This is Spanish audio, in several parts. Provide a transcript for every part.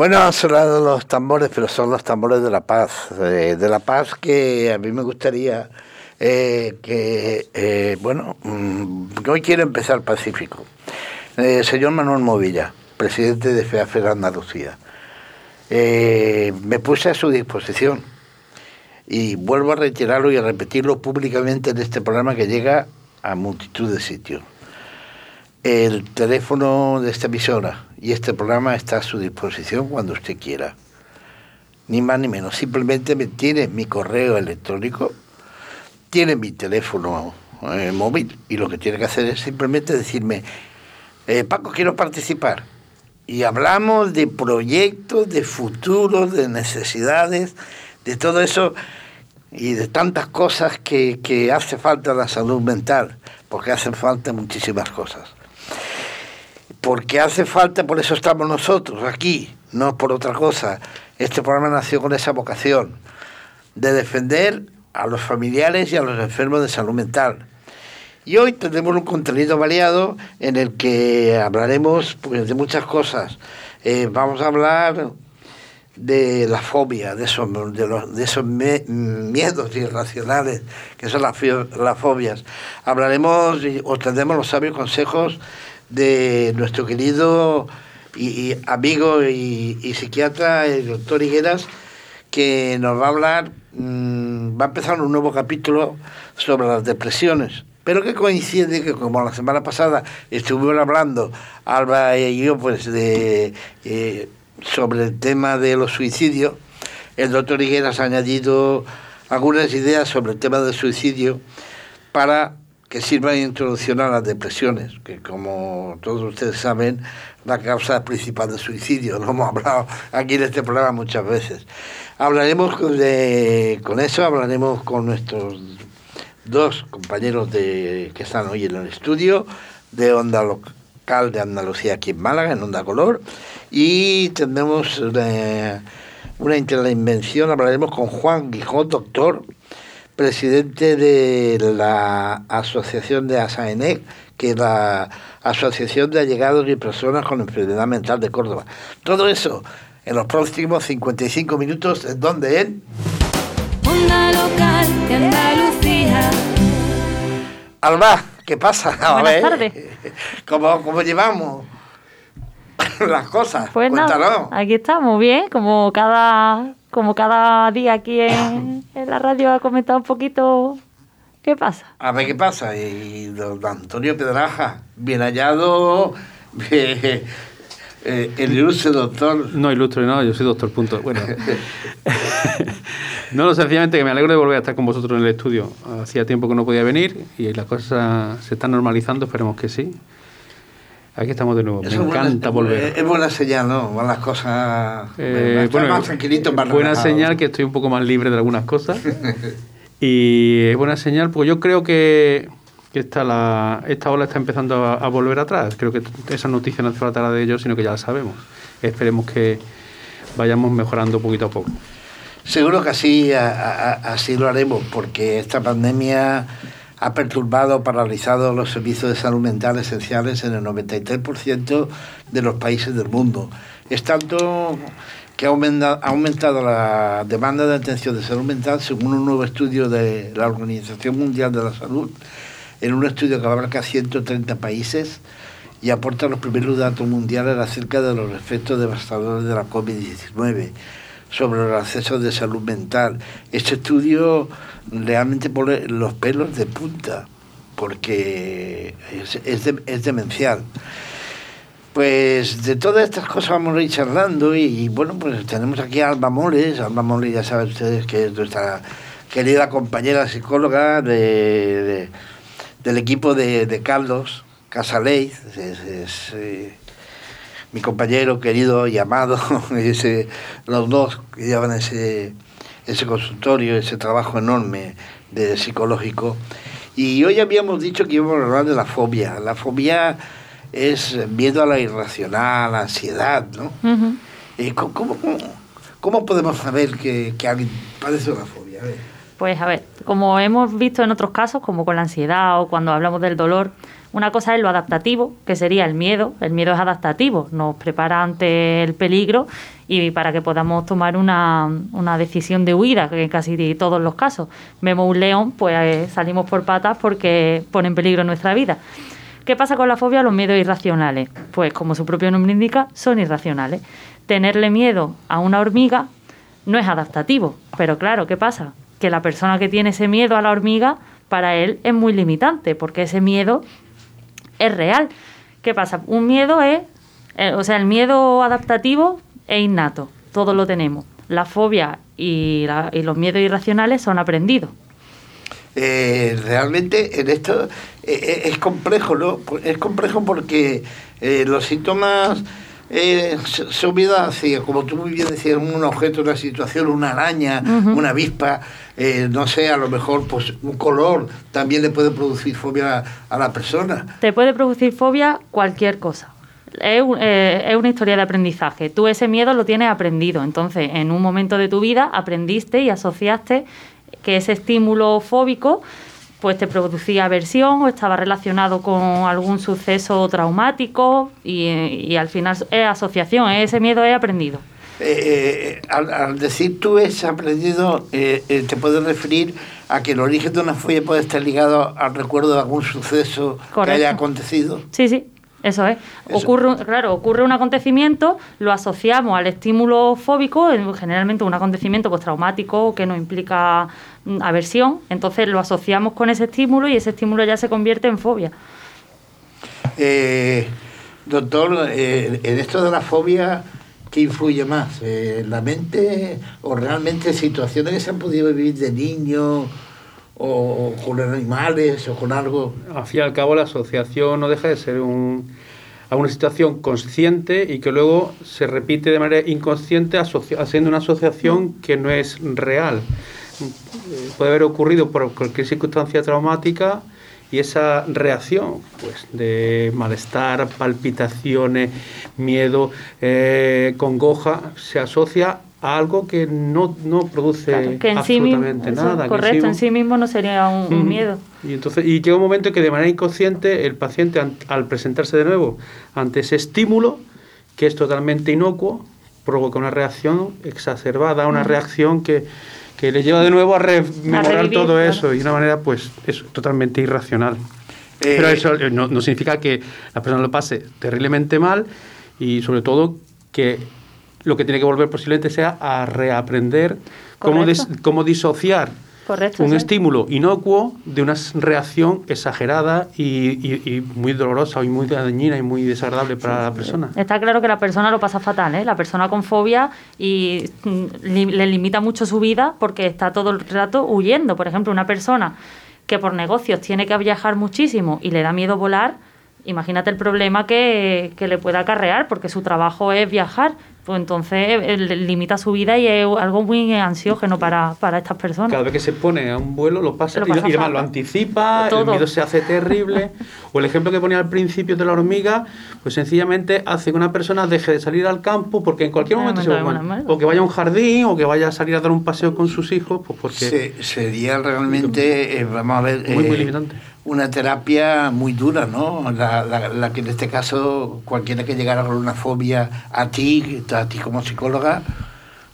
Bueno, han sonado los tambores, pero son los tambores de la paz, de la paz que a mí me gustaría eh, que, eh, bueno, mm, hoy quiero empezar pacífico. Eh, señor Manuel Movilla, presidente de FEAFER Andalucía, me puse a su disposición y vuelvo a reiterarlo y a repetirlo públicamente en este programa que llega a multitud de sitios. El teléfono de esta emisora y este programa está a su disposición cuando usted quiera. Ni más ni menos. Simplemente me tiene mi correo electrónico, tiene mi teléfono eh, móvil y lo que tiene que hacer es simplemente decirme, eh, Paco, quiero participar. Y hablamos de proyectos, de futuros, de necesidades, de todo eso y de tantas cosas que, que hace falta la salud mental, porque hacen falta muchísimas cosas porque hace falta, por eso estamos nosotros aquí, no por otra cosa. Este programa nació con esa vocación de defender a los familiares y a los enfermos de salud mental. Y hoy tendremos un contenido variado en el que hablaremos pues, de muchas cosas. Eh, vamos a hablar de la fobia, de esos, de, esos miedos irracionales que son las, las fobias. Hablaremos y os tendremos los sabios consejos de nuestro querido y, amigo y, psiquiatra, el doctor Higueras, que nos va a hablar, mm, va a empezar un nuevo capítulo sobre las depresiones. Pero que coincide que como la semana pasada estuvimos hablando, Alba y yo, pues de eh, sobre el tema de los suicidios, el doctor Higueras ha añadido algunas ideas sobre el tema del suicidio para que sirva de introducción a las depresiones, que como todos ustedes saben, la causa principal de suicidio. Hemos hablado aquí en este programa muchas veces. Hablaremos con eso, hablaremos con nuestros dos compañeros de, que están hoy en el estudio de Onda Local de Andalucía aquí en Málaga, en Onda Color, y tendremos una, una intervención, hablaremos con Juan Guijón, doctor, presidente de la Asociación de ASAENEC, que es la Asociación de Allegados y Personas con Enfermedad Mental de Córdoba. Todo eso en los próximos 55 minutos, ¿en dónde? En... Onda local de Andalucía. Alba, ¿qué pasa? Buenas tardes. ¿Cómo, ¿Cómo llevamos? las cosas. Pues nada, aquí estamos bien, como cada como cada día aquí en, la radio ha comentado un poquito qué pasa. A ver qué pasa. Y don Antonio Pedraja, bien hallado, eh, el ilustre doctor. No, ilustre, no, yo soy doctor, punto. Bueno. no, sencillamente que me alegro de volver a estar con vosotros en el estudio. Hacía tiempo que no podía venir y las cosas se están normalizando, esperemos que sí. Aquí estamos de nuevo. Me encanta volver. Es buena señal, ¿no? Van las cosas eh, más tranquilitos, más Buena señal que estoy un poco más libre de algunas cosas. y es buena señal, porque yo creo que, esta, la, esta ola está empezando a, volver atrás. Creo que esa noticia no hace falta de ellos, sino que ya la sabemos. Esperemos que vayamos mejorando poquito a poco. Seguro que así, así lo haremos, porque esta pandemia ha perturbado, paralizado los servicios de salud mental esenciales en el 93% de los países del mundo. Es tanto que ha aumentado, la demanda de atención de salud mental según un nuevo estudio de la Organización Mundial de la Salud, en un estudio que abarca 130 países y aporta los primeros datos mundiales acerca de los efectos devastadores de la COVID-19 sobre el acceso de salud mental. Este estudio realmente pone los pelos de punta, porque es, demencial. Pues de todas estas cosas vamos a ir charlando y, bueno, pues tenemos aquí a Alba Moles. Alba Moles ya saben ustedes que es nuestra querida compañera psicóloga de, del equipo de, Carlos Casaley. Es, eh, mi compañero querido y amado, ese, los dos que llevan ese ese consultorio, ese trabajo enorme de psicológico. Y hoy habíamos dicho que íbamos a hablar de la fobia. La fobia es miedo a la irracional, la ansiedad, ¿no? ¿cómo, podemos saber que, alguien padece una fobia? Pues a ver, como hemos visto en otros casos, como con la ansiedad o cuando hablamos del dolor, una cosa es lo adaptativo, que sería el miedo. El miedo es adaptativo, nos prepara ante el peligro y para que podamos tomar una, una decisión de huida, que en casi todos los casos. Vemos un león, pues eh, salimos por patas porque pone en peligro nuestra vida. ¿Qué pasa con la fobia? Los miedos irracionales. Pues como su propio nombre indica, son irracionales. Tenerle miedo a una hormiga no es adaptativo, pero claro, ¿qué pasa? Que la persona que tiene ese miedo a la hormiga, para él es muy limitante, porque ese miedo es real. ¿Qué pasa? Un miedo es, eh, o sea, el miedo adaptativo es innato, todos lo tenemos. La fobia y, los miedos irracionales son aprendidos. Eh, realmente en esto eh, es complejo, ¿no? Es complejo porque los síntomas eh, son así, como tú muy bien decías, un objeto, una situación, una araña, una avispa, eh, no sé, a lo mejor pues un color también le puede producir fobia a, la persona. Te puede producir fobia cualquier cosa. Es, eh, es, una historia de aprendizaje. Tú ese miedo lo tienes aprendido. Entonces, en un momento de tu vida aprendiste y asociaste que ese estímulo fóbico pues te producía aversión o estaba relacionado con algún suceso traumático y, al final es asociación, ese miedo es aprendido. Eh, eh, al, decir tú es aprendido, eh, te puedes referir a que el origen de una fobia puede estar ligado al recuerdo de algún suceso que haya acontecido. Sí, sí, eso es. Ocurre, claro, ocurre un acontecimiento, lo asociamos al estímulo fóbico, generalmente un acontecimiento pues, traumático que nos implica mm, aversión, entonces lo asociamos con ese estímulo y ese estímulo ya se convierte en fobia. Eh, doctor, eh, en esto de la fobia, ¿qué influye más? Eh, ¿La mente o realmente situaciones que se han podido vivir de niño? o con animales o con algo. Al fin y al cabo la asociación no deja de ser un, una situación consciente y que luego se repite de manera inconsciente haciendo una asociación que no es real. Puede haber ocurrido por cualquier circunstancia traumática y esa reacción pues, de malestar, palpitaciones, miedo, eh, congoja, se asocia algo que no, no produce absolutamente nada. correcto, en sí mismo no sería un, miedo. Y, entonces, y llega un momento que de manera inconsciente el paciente al presentarse de nuevo ante ese estímulo, que es totalmente inocuo, provoca una reacción exacerbada, una reacción que, que, le lleva de nuevo a rememorar todo eso y de una manera pues es totalmente irracional. Eh, Pero eso eh, no, no significa que la persona lo pase terriblemente mal y sobre todo que lo que tiene que volver posiblemente sea a reaprender cómo, cómo disociar un estímulo inocuo de una reacción exagerada y, muy dolorosa y muy dañina y muy desagradable para la persona. Está claro que la persona lo pasa fatal, ¿eh? la persona con fobia y mm, le limita mucho su vida porque está todo el rato huyendo. Por ejemplo, una persona que por negocios tiene que viajar muchísimo y le da miedo volar, imagínate el problema que, que le puede acarrear porque su trabajo es viajar pues entonces limita su vida y es algo muy ansiógeno para, para estas personas. Cada vez que se pone a un vuelo lo pasa, y, además lo anticipa, el miedo se hace terrible. o el ejemplo que ponía al principio de la hormiga, pues sencillamente hace que una persona deje de salir al campo porque en cualquier momento, se va o que vaya a un jardín o que vaya a salir a dar un paseo con sus hijos, pues porque... sería realmente, eh, vamos a ver... Muy, muy eh, limitante una terapia muy dura, ¿no? La, la, que en este caso cualquiera que llegara con una fobia a ti, a ti como psicóloga,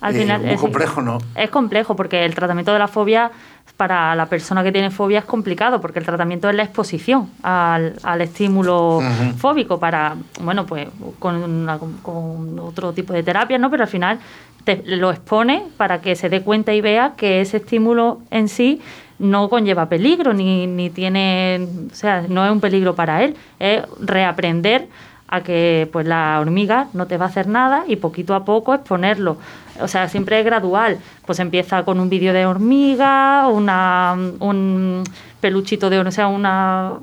Al eh, final, es complejo, ¿no? Es complejo porque el tratamiento de la fobia para la persona que tiene fobia es complicado porque el tratamiento es la exposición al, al estímulo fóbico para, bueno, pues con, con, otro tipo de terapia, ¿no? Pero al final te lo expone para que se dé cuenta y vea que ese estímulo en sí no conlleva peligro, ni, ni tiene, o sea, no es un peligro para él, es reaprender a que pues la hormiga no te va a hacer nada y poquito a poco exponerlo. O sea, siempre es gradual. Pues empieza con un vídeo de hormiga, una, un peluchito de, o sea, una,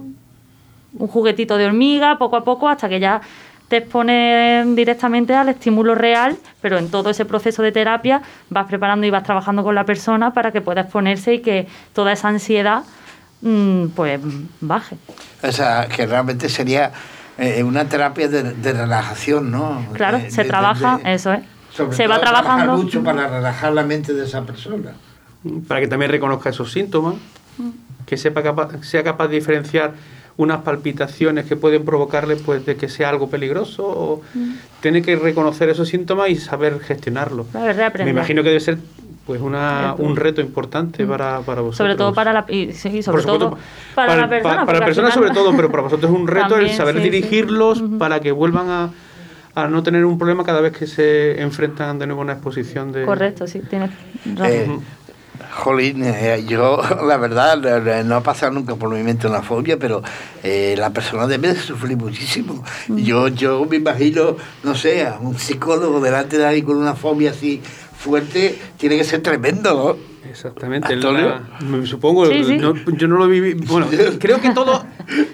un juguetito de hormiga, poco a poco, hasta que ya te expones directamente al estímulo real, pero en todo ese proceso de terapia vas preparando y vas trabajando con la persona para que pueda exponerse y que toda esa ansiedad mm, pues baje. O sea, que realmente sería eh, una terapia de, relajación, ¿no? Claro, se trabaja, eso es. se va trabajando mucho para relajar la mente de esa persona. para que también reconozca esos síntomas, que sepa sea capaz de diferenciar unas palpitaciones que pueden provocarle pues de que sea algo peligroso o tiene que reconocer esos síntomas y saber gestionarlo. Me imagino que debe ser pues una, un reto importante para, para vosotros. Sobre todo para la, sí, sobre todo para, la persona. Para, la persona sobre todo, pero para vosotros es un reto el saber dirigirlos para que vuelvan a, a, no tener un problema cada vez que se enfrentan de nuevo a una exposición de... Correcto, sí, tienes eh, Jolín, eh, yo la verdad no he pasado nunca por movimiento de la fobia, pero eh, la persona debe sufrir muchísimo. Mm. Yo, yo me imagino, no sé, a un psicólogo delante de alguien con una fobia así fuerte, tiene que ser tremendo, ¿no? Exactamente. me supongo, yo no lo viví. Bueno, creo que todos,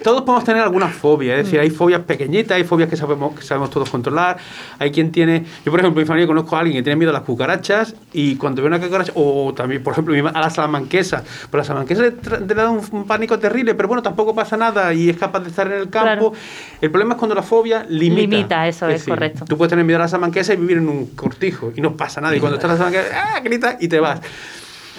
todos podemos tener alguna fobia. Es decir, hay fobias pequeñitas, hay fobias que sabemos, que sabemos todos controlar. Hay quien tiene. Yo, por ejemplo, en mi familia conozco a alguien que tiene miedo a las cucarachas y cuando ve una cucaracha, o también, por ejemplo, a la salamanquesa. Pero la salamanquesa le, da un, pánico terrible, pero bueno, tampoco pasa nada y es capaz de estar en el campo. El problema es cuando la fobia limita. Limita, eso es, correcto. Tú puedes tener miedo a la salamanquesa y vivir en un cortijo y no pasa nada. Y cuando estás en la salamanquesa, ¡ah! grita y te vas.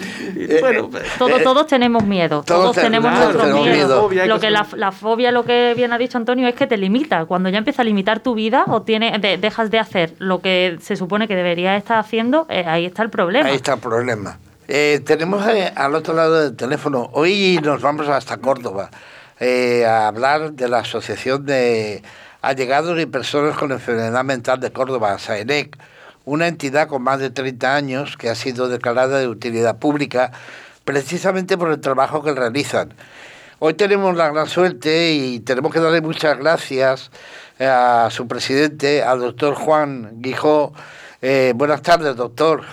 Eh, bueno, eh, todos, todos tenemos miedo, todos, tenemos nuestro miedo. Lo que la, fobia, lo que bien ha dicho Antonio, es que te limita. Cuando ya empieza a limitar tu vida o tiene, dejas de hacer lo que se supone que deberías estar haciendo, eh, ahí está el problema. Ahí está el problema. tenemos al otro lado del teléfono, hoy nos vamos hasta Córdoba a hablar de la Asociación de Allegados y Personas con Enfermedad Mental de Córdoba, SAENEC una entidad con más de 30 años que ha sido declarada de utilidad pública precisamente por el trabajo que realizan. Hoy tenemos la gran suerte y tenemos que darle muchas gracias a su presidente, al doctor Juan Guijó. Eh, buenas tardes, doctor.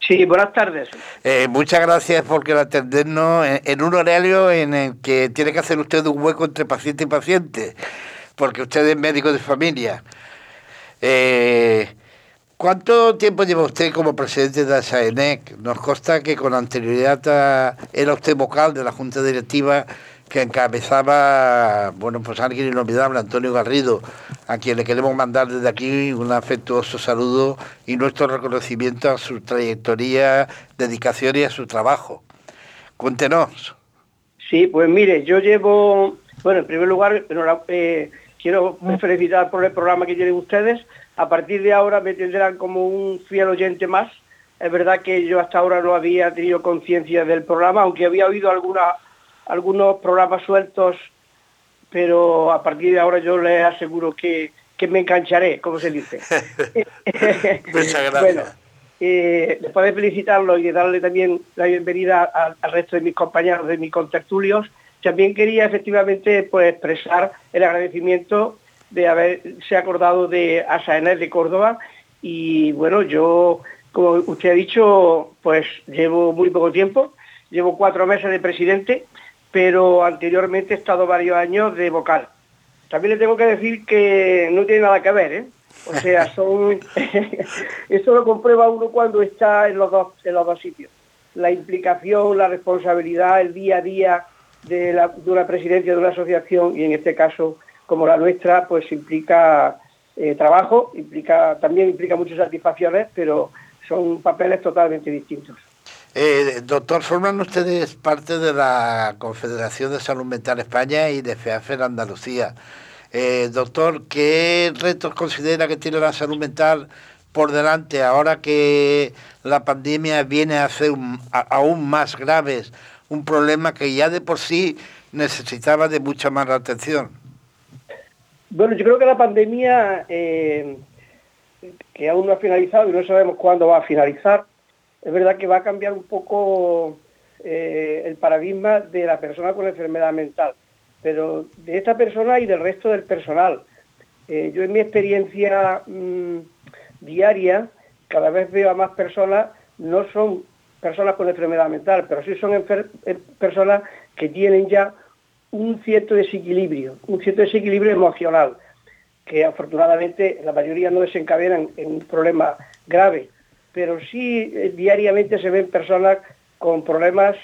Sí, buenas tardes. Eh, muchas gracias por atendernos en, en, un horario en el que tiene que hacer usted un hueco entre paciente y paciente, porque usted es médico de familia. Eh, ¿Cuánto tiempo lleva usted como presidente de SAENEC? Nos consta que con anterioridad era usted vocal de la Junta Directiva que encabezaba, bueno, pues alguien inolvidable, Antonio Garrido, a quien le queremos mandar desde aquí un afectuoso saludo y nuestro reconocimiento a su trayectoria, dedicación y a su trabajo. Cuéntenos. Sí, pues mire, yo llevo, bueno, en primer lugar, eh, quiero felicitar por el programa que tienen ustedes a partir de ahora me tendrán como un fiel oyente más. Es verdad que yo hasta ahora no había tenido conciencia del programa, aunque había oído algunos programas sueltos, pero a partir de ahora yo les aseguro que, me engancharé, como se dice. Muchas gracias. Bueno, eh, después de felicitarlo y de darle también la bienvenida al, resto de mis compañeros, de mis contertulios, también quería efectivamente pues, expresar el agradecimiento de haberse acordado de Asaener de Córdoba y bueno, yo, como usted ha dicho, pues llevo muy poco tiempo, llevo cuatro meses de presidente, pero anteriormente he estado varios años de vocal. También le tengo que decir que no tiene nada que ver, ¿eh? O sea, son eso lo comprueba uno cuando está en los dos, en los dos sitios. La implicación, la responsabilidad, el día a día de, la, de una presidencia de una asociación y en este caso como la nuestra, pues implica eh, trabajo, implica también implica muchas satisfacciones, pero son papeles totalmente distintos. Eh, doctor, forman ustedes parte de la Confederación de Salud Mental España y de FEAFER Andalucía. Eh, doctor, ¿qué retos considera que tiene la salud mental por delante ahora que la pandemia viene a ser aún más graves, un problema que ya de por sí necesitaba de mucha más atención? Bueno, yo creo que la pandemia, eh, que aún no ha finalizado y no sabemos cuándo va a finalizar, es verdad que va a cambiar un poco eh, el paradigma de la persona con enfermedad mental, pero de esta persona y del resto del personal. Eh, yo en mi experiencia mm, diaria, cada vez veo a más personas, no son personas con enfermedad mental, pero sí son personas que tienen ya un cierto desequilibrio, un cierto desequilibrio emocional, que afortunadamente la mayoría no desencadenan en un problema grave, pero sí eh, diariamente se ven personas con problemas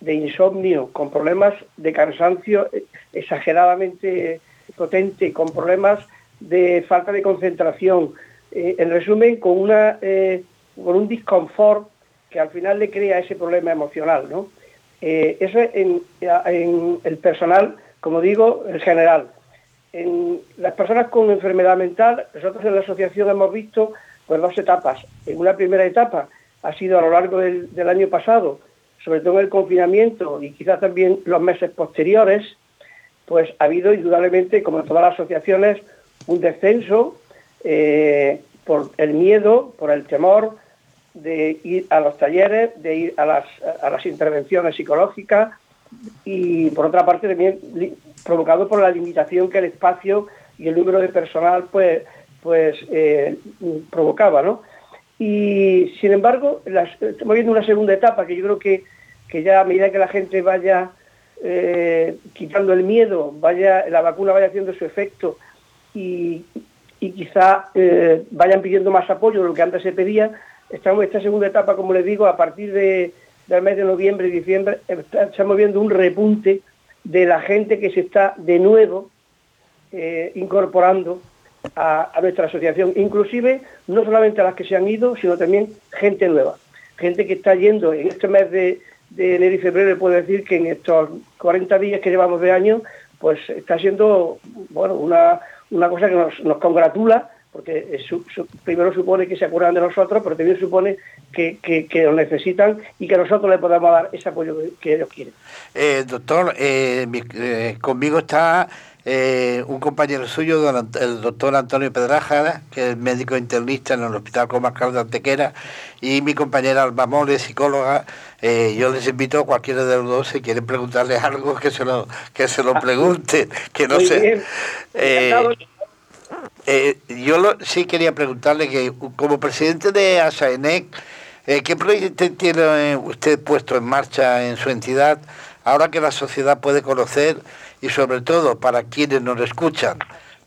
de insomnio, con problemas de cansancio eh, exageradamente potente, con problemas de falta de concentración, eh, en resumen, con, una, con un disconfort que al final le crea ese problema emocional, ¿no? Eh, eso en, el personal, como digo, en general. En las personas con enfermedad mental, nosotros en la asociación hemos visto pues, dos etapas. En una primera etapa ha sido a lo largo del, del año pasado, sobre todo en el confinamiento y quizás también los meses posteriores, pues ha habido indudablemente, como en todas las asociaciones, un descenso eh, por el miedo, por el temor de ir a los talleres, de ir a las, a las intervenciones psicológicas y por otra parte también provocado por la limitación que el espacio y el número de personal pues, pues eh, provocaba, ¿no? Y sin embargo, estamos viendo una segunda etapa que yo creo que, que ya a medida que la gente vaya eh, quitando el miedo, vaya la vacuna vaya haciendo su efecto y, y quizá eh, vayan pidiendo más apoyo de lo que antes se pedía. Estamos en esta segunda etapa, como les digo, a partir de, del mes de noviembre y diciembre, estamos viendo un repunte de la gente que se está de nuevo eh, incorporando a, nuestra asociación, inclusive no solamente a las que se han ido, sino también gente nueva, gente que está yendo. En este mes de, de enero y febrero, puedo decir que en estos 40 días que llevamos de año, pues está siendo bueno una, una cosa que nos, nos congratula, porque primero supone que se acuerdan de nosotros, pero también supone que, que, lo necesitan y que nosotros le podamos dar ese apoyo que, ellos quieren. Eh, doctor, eh, eh, conmigo está un compañero suyo, el doctor Antonio Pedraja, que es médico internista en el Hospital Comarcal de Antequera, y mi compañera Alba Mole, psicóloga. yo les invito a cualquiera de los dos, si quieren preguntarles algo, que se lo, que se lo pregunten, que no sé. Eh, yo sí quería preguntarle que como presidente de ASAENEC, eh, ¿qué proyecto tiene usted puesto en marcha en su entidad ahora que la sociedad puede conocer y sobre todo para quienes nos escuchan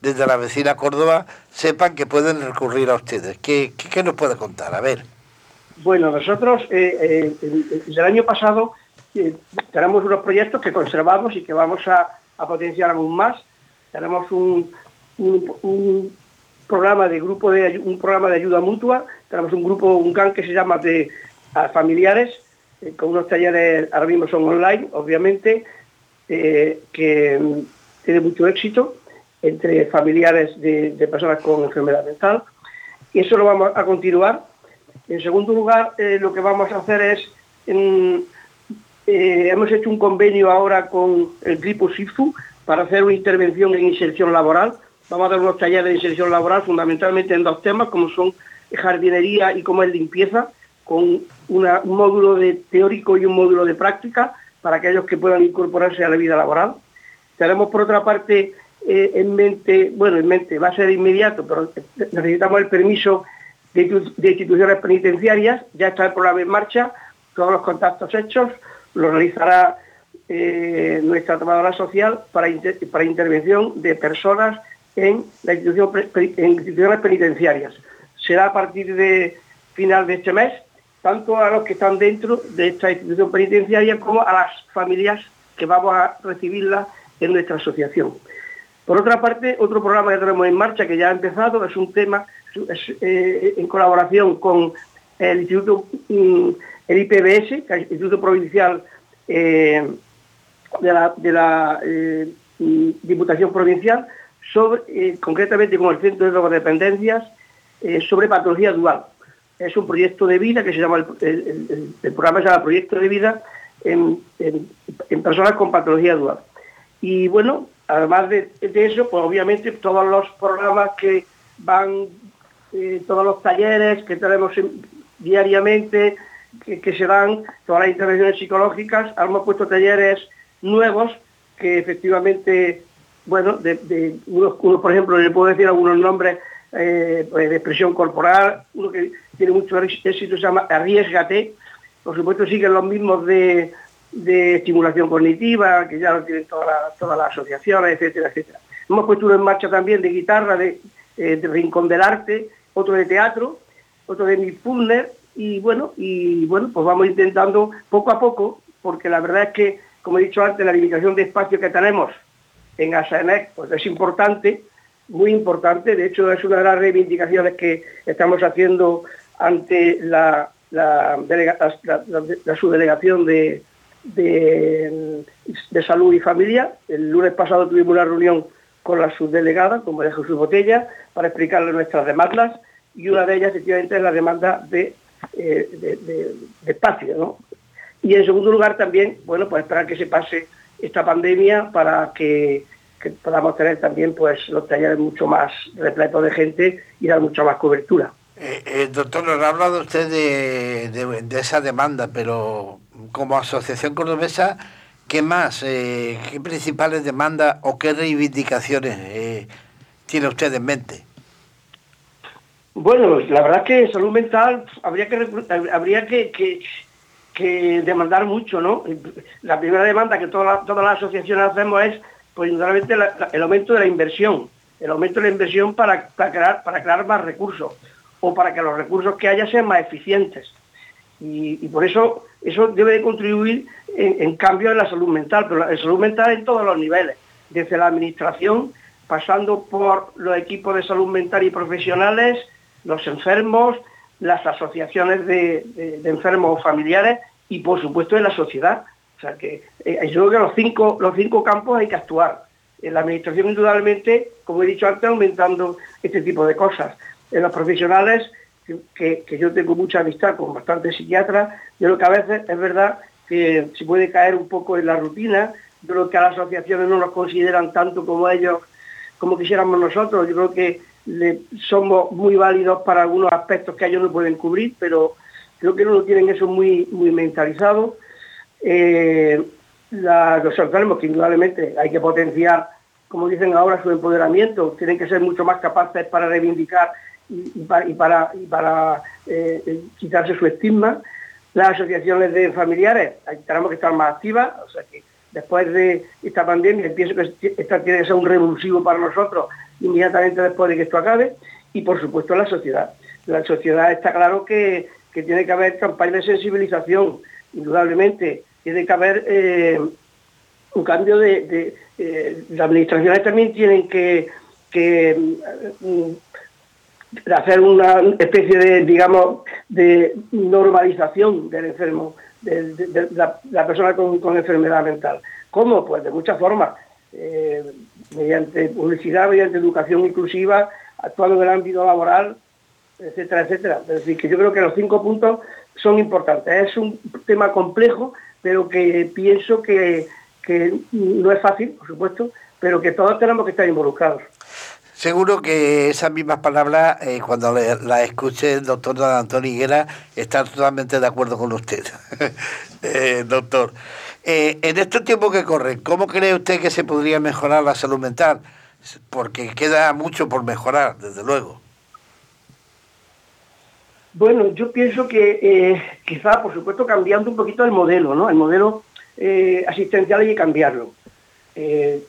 desde la vecina Córdoba sepan que pueden recurrir a ustedes? ¿Qué, qué, nos puede contar? A ver. Bueno, nosotros eh, el año pasado tenemos unos proyectos que conservamos y que vamos a, a potenciar aún más. Tenemos un, un, programa de grupo de un programa de ayuda mutua. Tenemos un grupo, un GAN que se llama de familiares, eh, con unos talleres, ahora mismo son online, obviamente, eh, que mm, tiene mucho éxito entre familiares de, personas con enfermedad mental. Y eso lo vamos a continuar. En segundo lugar, eh, lo que vamos a hacer es, hemos hecho un convenio ahora con el Gripo SIFU para hacer una intervención en inserción laboral Vamos a dar unos talleres de inserción laboral fundamentalmente en dos temas, como son jardinería y como es limpieza, con un módulo de teórico y un módulo de práctica para aquellos que puedan incorporarse a la vida laboral. Tenemos por otra parte eh, en mente, bueno, en mente, va a ser inmediato, pero necesitamos el permiso de, instituciones penitenciarias, ya está el programa en marcha, todos los contactos hechos, lo realizará eh, nuestra tomadora social para intervención de personas en, la institución, en instituciones penitenciarias. Será a partir de final de este mes, tanto a los que están dentro de esta institución penitenciaria como a las familias que vamos a recibirla en nuestra asociación. Por otra parte, otro programa que tenemos en marcha, que ya ha empezado, es un tema eh, en colaboración con el Instituto, mm, el IPBS, el Instituto Provincial eh, de la, de la eh, mm, Diputación Provincial, sobre, eh, concretamente con el Centro de Drogodependencias, eh, sobre patología dual. Es un proyecto de vida que se llama, el, programa se llama Proyecto de Vida en, personas con patología dual. Y bueno, además de, eso, pues obviamente todos los programas que van, eh, todos los talleres que tenemos diariamente, que, que, se dan, todas las intervenciones psicológicas, hemos puesto talleres nuevos que efectivamente bueno, de, de por ejemplo, le puedo decir algunos nombres eh, pues, de expresión corporal, uno que tiene mucho éxito se llama Arriesgate, por supuesto siguen los mismos de, de estimulación cognitiva, que ya lo tienen todas las, todas las asociaciones, etcétera, etcétera. Hemos puesto uno en marcha también de guitarra, de, eh, Rincón del Arte, otro de teatro, otro de Midpulner, y bueno, y bueno, pues vamos intentando poco a poco, porque la verdad es que, como he dicho antes, la limitación de espacio que tenemos en ASAENEC pues es importante, muy importante, de hecho es una de las reivindicaciones que estamos haciendo ante la, la, la, subdelegación de, de, Salud y Familia. El lunes pasado tuvimos una reunión con la subdelegada, como de Jesús Botella, para explicarle nuestras demandas y una de ellas efectivamente es la demanda de, eh, de, espacio. ¿no? Y en segundo lugar también, bueno, pues esperar que se pase esta pandemia para que, podamos tener también pues los talleres mucho más repletos de gente y dar mucha más cobertura. Eh, eh, doctor, nos ha hablado usted de, esa demanda, pero como asociación cordobesa, ¿qué más? Eh, ¿Qué principales demandas o qué reivindicaciones tiene usted en mente? Bueno, la verdad es que salud mental habría que habría que, que, demandar mucho, ¿no? La primera demanda que todas las asociaciones hacemos es, pues, indudablemente, el aumento de la inversión, el aumento de la inversión para, crear, para crear más recursos o para que los recursos que haya sean más eficientes. Y, por eso eso debe de contribuir en, cambio en la salud mental, pero la salud mental en todos los niveles, desde la administración, pasando por los equipos de salud mental y profesionales, los enfermos, las asociaciones de, enfermos familiares y por supuesto en la sociedad. O sea que eh, yo creo que los cinco, los cinco campos hay que actuar. En la administración indudablemente, como he dicho antes, aumentando este tipo de cosas. En los profesionales, que, yo tengo mucha amistad con bastantes psiquiatras, yo creo que a veces es verdad que se puede caer un poco en la rutina, yo creo que a las asociaciones no nos consideran tanto como ellos, como quisiéramos nosotros, yo creo que somos muy válidos para algunos aspectos que ellos no pueden cubrir, pero creo que no lo tienen eso muy, mentalizado. Eh, los enfermos, que indudablemente hay que potenciar, como dicen ahora, su empoderamiento, tienen que ser mucho más capaces para reivindicar y, para, para, eh, quitarse su estigma. Las asociaciones de familiares tenemos que estar más activas, o sea que después de esta pandemia pienso que esta tiene que ser un revulsivo para nosotros inmediatamente después de que esto acabe, y por supuesto la sociedad. La sociedad está claro que, tiene que haber campañas de sensibilización, indudablemente, tiene que haber eh, un cambio de... Eh, las administraciones también tienen que, mm, hacer una especie de, digamos, de normalización del enfermo, de, la, persona con, enfermedad mental. ¿Cómo? Pues de muchas formas. Eh, mediante publicidad, mediante educación inclusiva, actuando en el ámbito laboral, etcétera, etcétera. Es decir, que yo creo que los cinco puntos son importantes. Es un tema complejo, pero que pienso que, no es fácil, por supuesto, pero que todos tenemos que estar involucrados. Seguro que esas mismas palabras, eh, cuando las escuche el doctor don Antonio Higuera, está totalmente de acuerdo con usted, eh, doctor. Eh, en este tiempo que corre, ¿cómo cree usted que se podría mejorar la salud mental? Porque queda mucho por mejorar, desde luego. Bueno, yo pienso que eh, quizá, por supuesto, cambiando un poquito el modelo, ¿no? El modelo eh, asistencial hay que cambiarlo.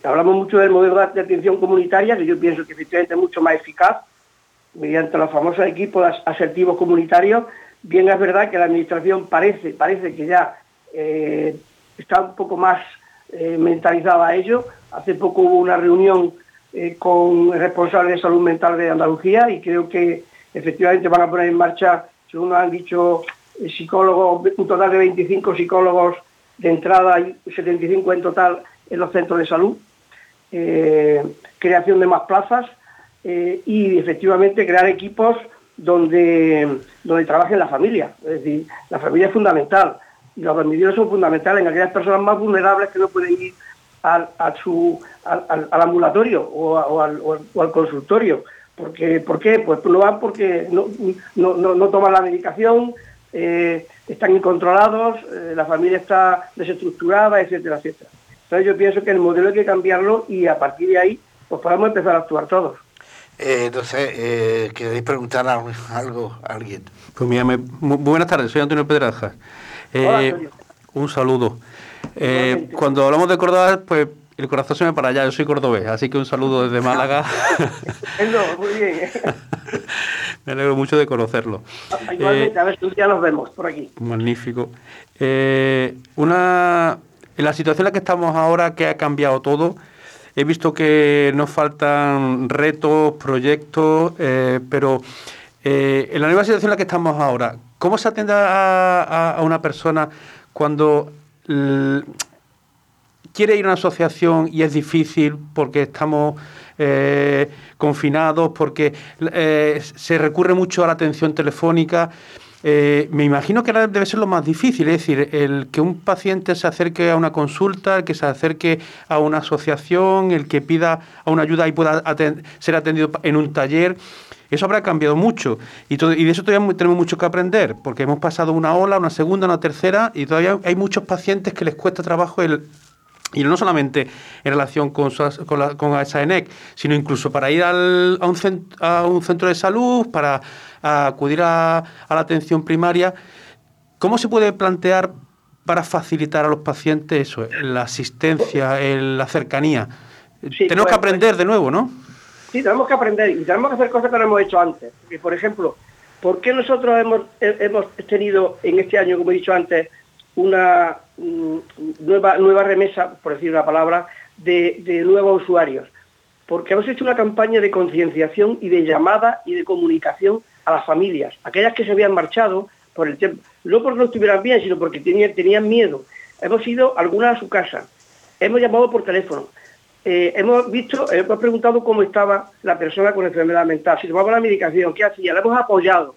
hablamos mucho del modelo de atención comunitaria, que yo pienso que efectivamente es mucho más eficaz, mediante los famosos equipos asertivos comunitarios. Bien es verdad que la Administración parece, parece que ya está un poco más eh, mentalizada a ello. Hace poco hubo una reunión eh, con el responsable de salud mental de Andalucía y creo que efectivamente van a poner en marcha, según nos han dicho eh, psicólogos, un total de 25 psicólogos de entrada y 75 en total en los centros de salud, creación de más plazas y efectivamente crear equipos donde, donde trabaje la familia. Es decir, la familia es fundamental los remedios son fundamentales en aquellas personas más vulnerables que no pueden ir al, a su, al, ambulatorio o, al, al, consultorio. Porque, ¿Por qué? Pues no van porque no, no, no, toman la medicación, eh, están incontrolados, eh, la familia está desestructurada, etcétera, etcétera. Entonces yo pienso que el modelo hay que cambiarlo y a partir de ahí pues podemos empezar a actuar todos. Eh, no sé, eh, ¿queréis preguntar algo a alguien? Pues mira, muy buenas tardes, soy Antonio Pedraja. Eh, un saludo. Eh, cuando hablamos de Córdoba, pues el corazón se me para allá. Yo soy cordobés, así que un saludo desde Málaga. muy bien. me alegro mucho de conocerlo. Igualmente, a ver si un día nos vemos por aquí. Magnífico. Eh, una, en la situación en la que estamos ahora, que ha cambiado todo, he visto que nos faltan retos, proyectos, pero en la nueva situación en la que estamos ahora, ¿cómo se atiende a, una persona cuando quiere ir a una asociación y es difícil porque estamos eh, confinados, porque eh, se recurre mucho a la atención telefónica? Eh, me imagino que debe ser lo más difícil, es decir, el que un paciente se acerque a una consulta, el que se acerque a una asociación, el que pida a una ayuda y pueda ser atendido en un taller. Eso habrá cambiado mucho y, y de eso todavía tenemos mucho que aprender, porque hemos pasado una ola, una segunda, una tercera y todavía hay muchos pacientes que les cuesta trabajo el, y no solamente en relación con, con, la, con ENEC, sino incluso para ir al, a, un a, un centro de salud, para acudir a, la atención primaria. ¿Cómo se puede plantear para facilitar a los pacientes eso, la asistencia, la cercanía? tenemos que pues, aprender de nuevo, ¿no? Sí, tenemos que aprender y tenemos que hacer cosas que no hemos hecho antes. por ejemplo, ¿por qué nosotros hemos, hemos tenido en este año, como he dicho antes, una mm, nueva, nueva remesa, por decir una palabra, de, de nuevos usuarios? Porque hemos hecho una campaña de concienciación y de llamada y de comunicación a las familias, aquellas que se habían marchado por el tiempo, no porque no estuvieran bien, sino porque tenían, tenían miedo. Hemos ido algunas a su casa, hemos llamado por teléfono, eh, hemos visto, hemos preguntado cómo estaba la persona con enfermedad mental, si tomaba la medicación, qué hacía, la hemos apoyado.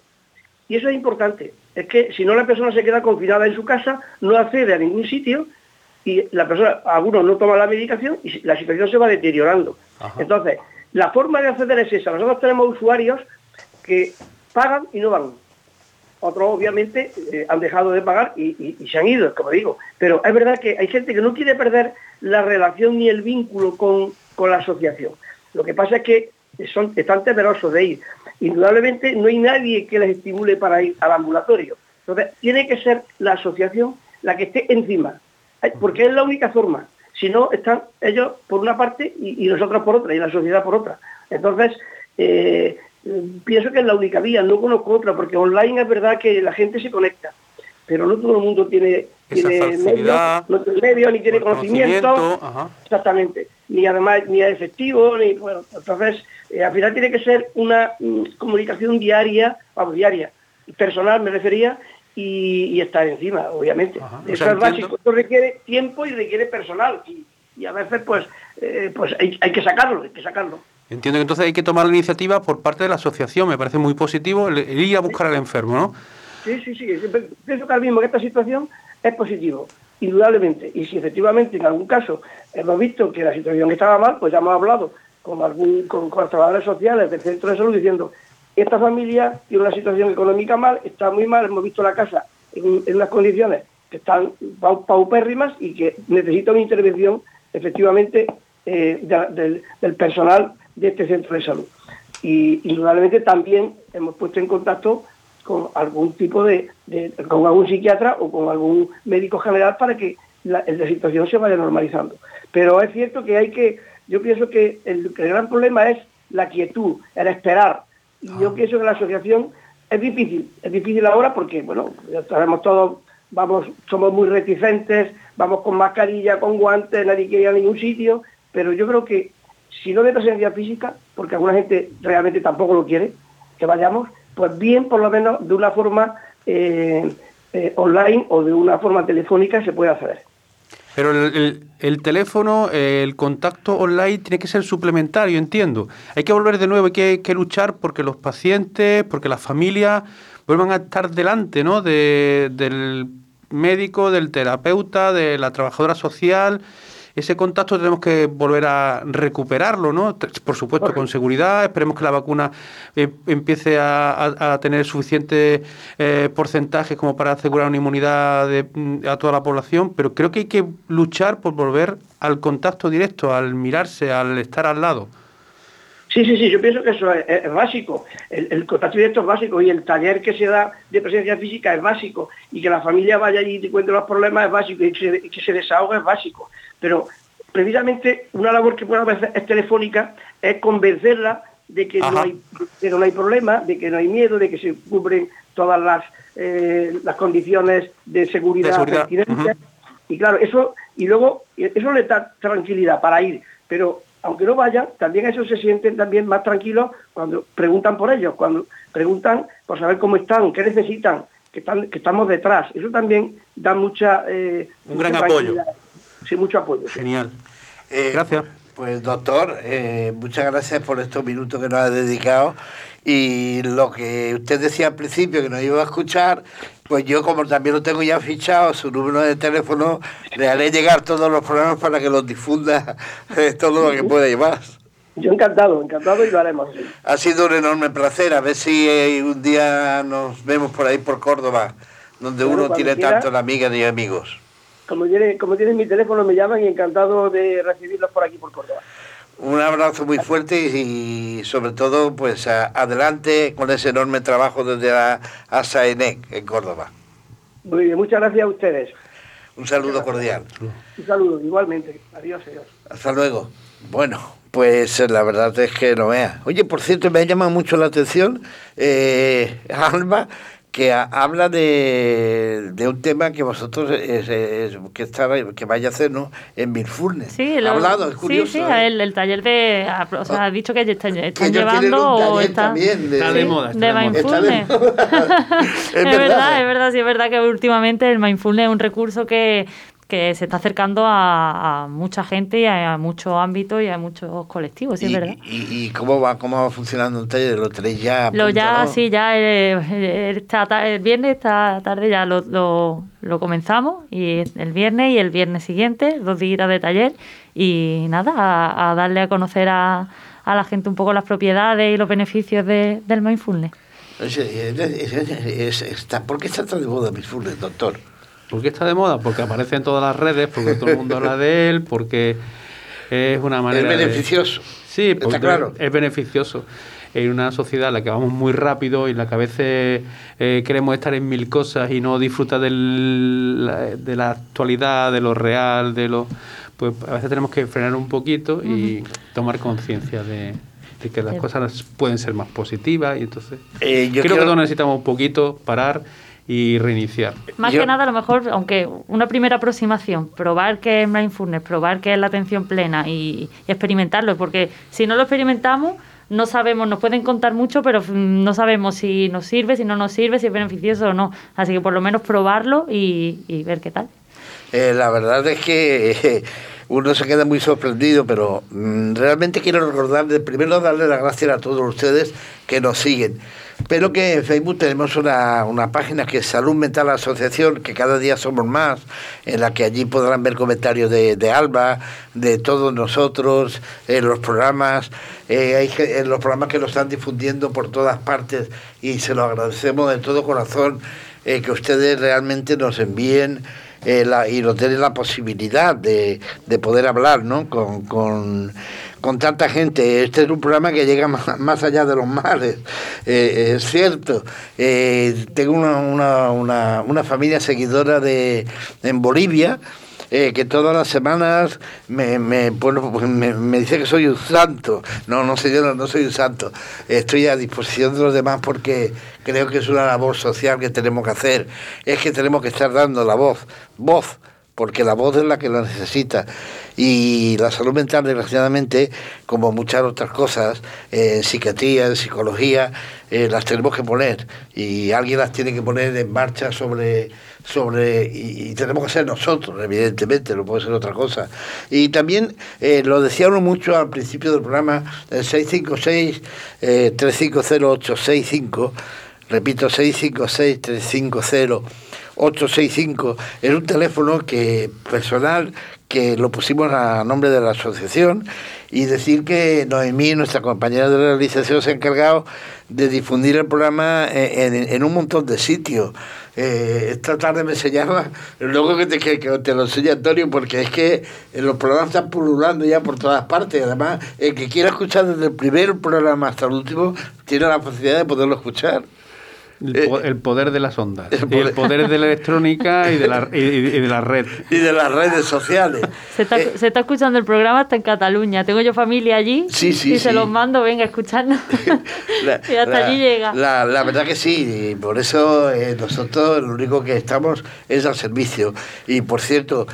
Y eso es importante, es que si no la persona se queda confinada en su casa, no accede a ningún sitio y la persona, algunos no toman la medicación y la situación se va deteriorando. Entonces, la forma de acceder es esa. Nosotros tenemos usuarios que pagan y no van. Otros obviamente eh, han dejado de pagar y, se han ido, como digo. Pero es verdad que hay gente que no quiere perder la relación ni el vínculo con, la asociación. Lo que pasa es que son, están temerosos de ir. Indudablemente no hay nadie que les estimule para ir al ambulatorio. Entonces, tiene que ser la asociación la que esté encima, porque es la única forma. Si no, están ellos por una parte y, nosotros por otra, y la sociedad por otra. Entonces, eh, pienso que es la única vía, no conozco otra, porque online es verdad que la gente se conecta, pero no todo el mundo tiene, tiene medio, ni tiene conocimiento, exactamente, ni además ni es efectivo, ni bueno, entonces eh, al final tiene que ser una mm, comunicación diaria, vamos, diaria, personal me refería, y, estar encima, obviamente. Eso es básico, esto requiere tiempo y requiere personal, y, a veces pues, eh, pues hay, hay que sacarlo, hay que sacarlo. Entiendo que entonces hay que tomar la iniciativa por parte de la asociación, me parece muy positivo el, ir a buscar al enfermo, ¿no? Sí, sí, sí, pienso que ahora mismo en esta situación es positivo, indudablemente, y si efectivamente en algún caso hemos visto que la situación estaba mal, pues ya hemos hablado con, algún, con, los trabajadores sociales del centro de salud diciendo, esta familia tiene una situación económica mal, está muy mal, hemos visto la casa en, unas condiciones que están paupérrimas y que necesita una intervención efectivamente eh, del personal de este centro de salud. Y indudablemente también hemos puesto en contacto con algún tipo de, con algún psiquiatra o con algún médico general para que la, situación se vaya normalizando. Pero es cierto que hay que, yo pienso que el, gran problema es la quietud, el esperar. Y yo ah. pienso que la asociación es difícil, es difícil ahora porque, bueno, ya sabemos todos, vamos, somos muy reticentes, vamos con mascarilla, con guantes, nadie quiere ir a ningún sitio, pero yo creo que si no de presencia física, porque alguna gente realmente tampoco lo quiere, que vayamos, pues bien, por lo menos de una forma eh, eh, online o de una forma telefónica se puede hacer. Pero el, teléfono, el contacto online tiene que ser suplementario, entiendo. Hay que volver de nuevo, hay que, que luchar porque los pacientes, porque las familias vuelvan a estar delante ¿no? de, del médico, del terapeuta, de la trabajadora social ese contacto tenemos que volver a recuperarlo, ¿no? Por supuesto, con seguridad. Esperemos que la vacuna eh, empiece a, tener suficiente eh, porcentaje como para asegurar una inmunidad mm, a toda la población, pero creo que hay que luchar por volver al contacto directo, al mirarse, al estar al lado. Sí, sí, sí, yo pienso que eso es, básico. El, contacto directo es básico y el taller que se da de presencia física es básico. Y que la familia vaya allí y te cuente los problemas es básico y que se, que se desahogue es básico. Pero precisamente una labor que puede hacer es telefónica es convencerla de que no hay no hay problema, de que no hay miedo, de que se cubren todas las, eh, las condiciones de seguridad, y claro, eso y luego eso le da tranquilidad para ir, pero aunque no vayan, también eso se sienten también más tranquilos cuando preguntan por ellos, cuando preguntan por saber cómo están, qué necesitan, que, estamos detrás. Eso también da mucha... Eh, Un gran apoyo. Sí, mucho apoyo. Genial. Eh, gracias. Pues doctor, eh, muchas gracias por estos minutos que nos ha dedicado y lo que usted decía al principio que nos iba a escuchar, pues yo como también lo tengo ya fichado, su número de teléfono, le haré llegar todos los programas para que los difunda todo lo que pueda llevar. Yo encantado, encantado y lo haremos. Ha sido un enorme placer, a ver si eh, un día nos vemos por ahí por Córdoba, donde uno tiene tanto la amiga y amigos. Como tienen, como tienen mi teléfono, me llaman y encantado de recibirlos por aquí por Córdoba. Un abrazo muy fuerte y, sobre todo, pues adelante con ese enorme trabajo desde la ASAENEC en Córdoba. Muy bien, muchas gracias a ustedes. Un saludo cordial. Un saludo, igualmente. Adiós, adiós. Hasta luego. Bueno, pues la verdad es que no vea. Oye, por cierto, me ha llamado mucho la atención, eh, Alba, que habla de, de, un tema que vosotros que está, que vaya a hacer ¿no? en Milfurnes. Sí, ha hablado, es curioso. Sí, sí, ¿eh? el, el, taller de o sea, ha dicho que están, están llevando o está, de, está de moda, de, mindfulness. es, verdad, es verdad, sí es verdad que últimamente el mindfulness es un recurso que que se está acercando a, mucha gente y a, muchos ámbitos y a muchos colectivos, sí, es verdad. Y, cómo va cómo va funcionando el taller? ¿Lo tenéis ya? Lo ya, sí, ya eh, eh, el, viernes, esta tarde ya lo, lo, comenzamos, y el viernes y el viernes siguiente, dos días de taller, y nada, a, darle a conocer a, a, la gente un poco las propiedades y los beneficios de, del mindfulness. ¿Por qué está tan de moda mindfulness, doctor? ¿Por qué está de moda? Porque aparece en todas las redes, porque todo el mundo habla de él, porque es una manera. Es beneficioso. Sí, porque claro. es beneficioso. En una sociedad en la que vamos muy rápido y en la que a veces eh, queremos estar en mil cosas y no disfrutar del, de la actualidad, de lo real, de lo. Pues a veces tenemos que frenar un poquito y tomar conciencia de, que las cosas pueden ser más positivas y entonces eh, creo, creo que todos necesitamos un poquito parar y reiniciar. Más que nada, a lo mejor, aunque una primera aproximación, probar qué es mindfulness, probar qué es la atención plena y, experimentarlo, porque si no lo experimentamos, no sabemos, nos pueden contar mucho, pero no sabemos si nos sirve, si no nos sirve, si es beneficioso o no. Así que por lo menos probarlo y, ver qué tal. Eh, la verdad es que uno se queda muy sorprendido, pero mm, realmente quiero recordar, primero darle las gracias a todos ustedes que nos siguen. Pero que en Facebook tenemos una, página que es Salud Mental Asociación, que cada día somos más, en la que allí podrán ver comentarios de, Alba, de todos nosotros, en los programas, eh, hay, en los programas que lo están difundiendo por todas partes y se lo agradecemos de todo corazón eh, que ustedes realmente nos envíen eh, y nos den la posibilidad de, de poder hablar ¿no? con, con con tanta gente. Este es un programa que llega más, allá de los mares, eh, es cierto. Eh, tengo una, una, una, familia seguidora de, en Bolivia. Eh, que todas las semanas me, me, me, dice que soy un santo. No, no soy yo, no soy un santo. Estoy a disposición de los demás porque creo que es una labor social que tenemos que hacer. Es que tenemos que estar dando la voz, voz, porque la voz es la que la necesita. Y la salud mental, desgraciadamente, como muchas otras cosas, eh, en psiquiatría, en psicología, eh, las tenemos que poner. Y alguien las tiene que poner en marcha sobre sobre y, tenemos que ser nosotros, evidentemente, no puede ser otra cosa. Y también eh, lo decía uno mucho al principio del programa, el 656-350-865, repito, 656-350-865, es un teléfono que personal que lo pusimos a nombre de la asociación y decir que Noemí, nuestra compañera de realización, se ha encargado de difundir el programa en, un montón de sitios. Eh, esta tarde me enseñaba, luego que te, que, te lo enseña Antonio, porque es que los programas están pululando ya por todas partes. Además, el que quiera escuchar desde el primer programa hasta el último, tiene la posibilidad de poderlo escuchar. Eh, el, poder de las ondas. El poder, y el poder de la electrónica y de la, y, de la red. Y de las redes sociales. Se está, eh, se está, escuchando el programa hasta en Cataluña. Tengo yo familia allí y se los mando, venga, escuchando. y hasta allí llega. La, la, verdad que sí. Y por eso eh, nosotros lo único que estamos es al servicio. Y por cierto,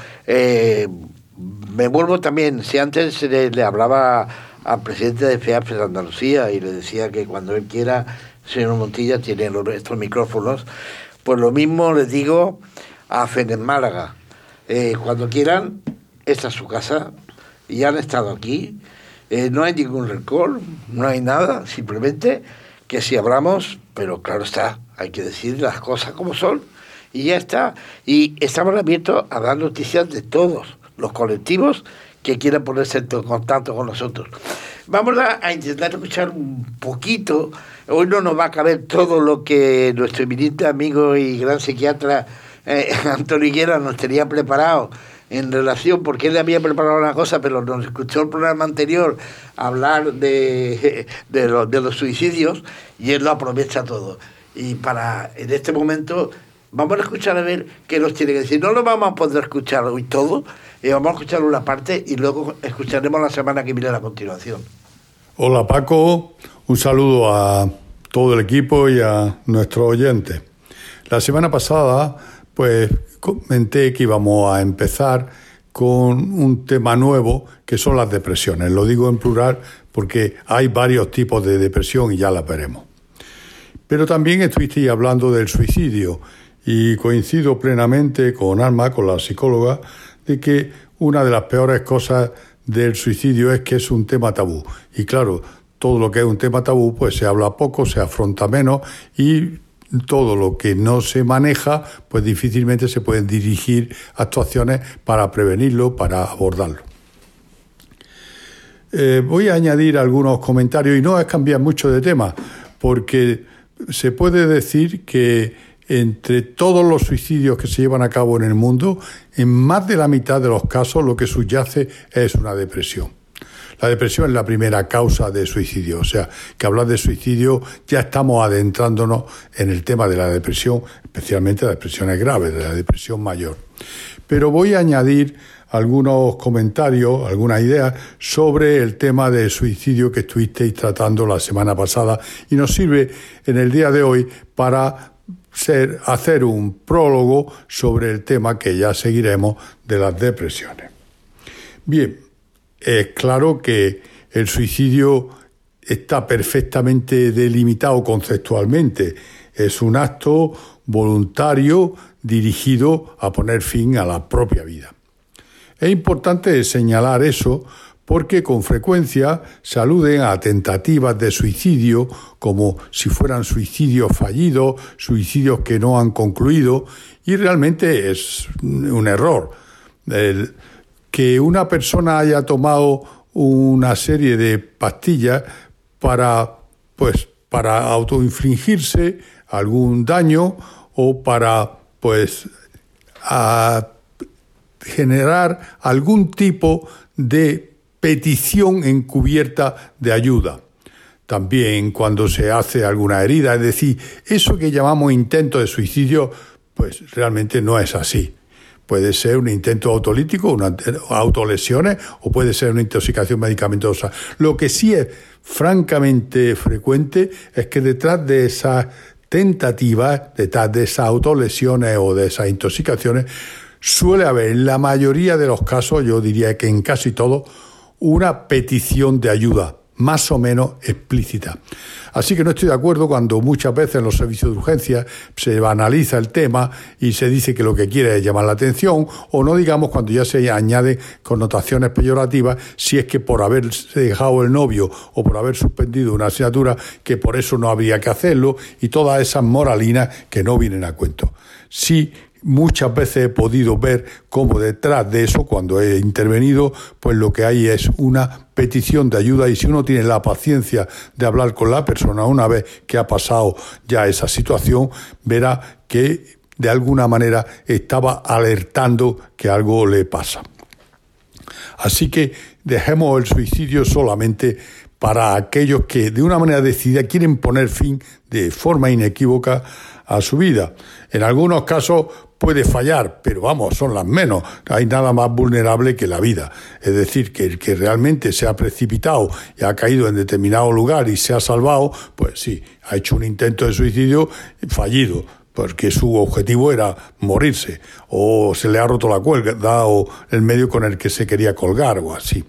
me vuelvo también, si antes le, hablaba al presidente de FEAP de Andalucía y le decía que cuando él quiera señor Montilla tiene estos micrófonos, Pues lo mismo les digo a Fenes Málaga. Eh, cuando quieran, esta es su casa y han estado aquí. Eh, no hay ningún rencor, no hay nada, simplemente que si hablamos, pero claro está, hay que decir las cosas como son y ya está. Y estamos abiertos a dar noticias de todos los colectivos que quieran ponerse en contacto con nosotros. Vamos a, intentar escuchar un poquito. Hoy no nos va a caber todo lo que nuestro eminente amigo y gran psiquiatra eh, Antonio Higuera nos tenía preparado en relación, porque él había preparado una cosa, pero nos escuchó el programa anterior hablar de, de, los, de los suicidios y él lo aprovecha todo. Y para, en este momento, vamos a escuchar a ver qué nos tiene que decir. No lo vamos a poder escuchar hoy todo, y eh, vamos a escuchar una parte y luego escucharemos la semana que viene a continuación. Hola Paco, un saludo a todo el equipo y a nuestros oyentes. La semana pasada pues comenté que íbamos a empezar con un tema nuevo que son las depresiones. Lo digo en plural porque hay varios tipos de depresión y ya las veremos. Pero también estuviste hablando del suicidio y coincido plenamente con Alma, con la psicóloga, de que una de las peores cosas del suicidio es que es un tema tabú. Y claro, todo lo que es un tema tabú, pues se habla poco, se afronta menos y todo lo que no se maneja, pues difícilmente se pueden dirigir actuaciones para prevenirlo, para abordarlo. Eh, voy a añadir algunos comentarios y no es cambiar mucho de tema, porque se puede decir que entre todos los suicidios que se llevan a cabo en el mundo, en más de la mitad de los casos lo que subyace es una depresión. La depresión es la primera causa de suicidio, o sea, que hablar de suicidio ya estamos adentrándonos en el tema de la depresión, especialmente de depresiones graves, de la depresión mayor. Pero voy a añadir algunos comentarios, algunas ideas sobre el tema de suicidio que estuvisteis tratando la semana pasada y nos sirve en el día de hoy para hacer un prólogo sobre el tema que ya seguiremos de las depresiones. Bien, es claro que el suicidio está perfectamente delimitado conceptualmente. Es un acto voluntario dirigido a poner fin a la propia vida. Es importante señalar eso porque con frecuencia se aluden a tentativas de suicidio como si fueran suicidios fallidos, suicidios que no han concluido, y realmente es un error que una persona haya tomado una serie de pastillas para, pues, para autoinfligirse algún daño o para, pues, generar algún tipo de petición encubierta de ayuda. También cuando se hace alguna herida, es decir, eso que llamamos intento de suicidio, pues realmente no es así. Puede ser un intento autolítico, una autolesiones o puede ser una intoxicación medicamentosa. Lo que sí es francamente frecuente es que detrás de esas tentativas, detrás de esas autolesiones o de esas intoxicaciones, suele haber en la mayoría de los casos, yo diría que en casi todos, una petición de ayuda más o menos explícita. Así que no estoy de acuerdo cuando muchas veces en los servicios de urgencia se analiza el tema y se dice que lo que quiere es llamar la atención, o no digamos cuando ya se añade connotaciones peyorativas, si es que por haber dejado el novio o por haber suspendido una asignatura, que por eso no habría que hacerlo, y todas esas moralinas que no vienen a cuento. Sí muchas veces he podido ver cómo detrás de eso, cuando he intervenido, pues lo que hay es una petición de ayuda y si uno tiene la paciencia de hablar con la persona una vez que ha pasado ya esa situación, verá que de alguna manera estaba alertando que algo le pasa. Así que dejemos el suicidio solamente para aquellos que de una manera decidida quieren poner fin de forma inequívoca a su vida. En algunos casos puede fallar, pero vamos, son las menos. Hay nada más vulnerable que la vida. Es decir, que el que realmente se ha precipitado y ha caído en determinado lugar y se ha salvado, pues sí, ha hecho un intento de suicidio fallido porque su objetivo era morirse, o se le ha roto la cuerda, o el medio con el que se quería colgar, o así.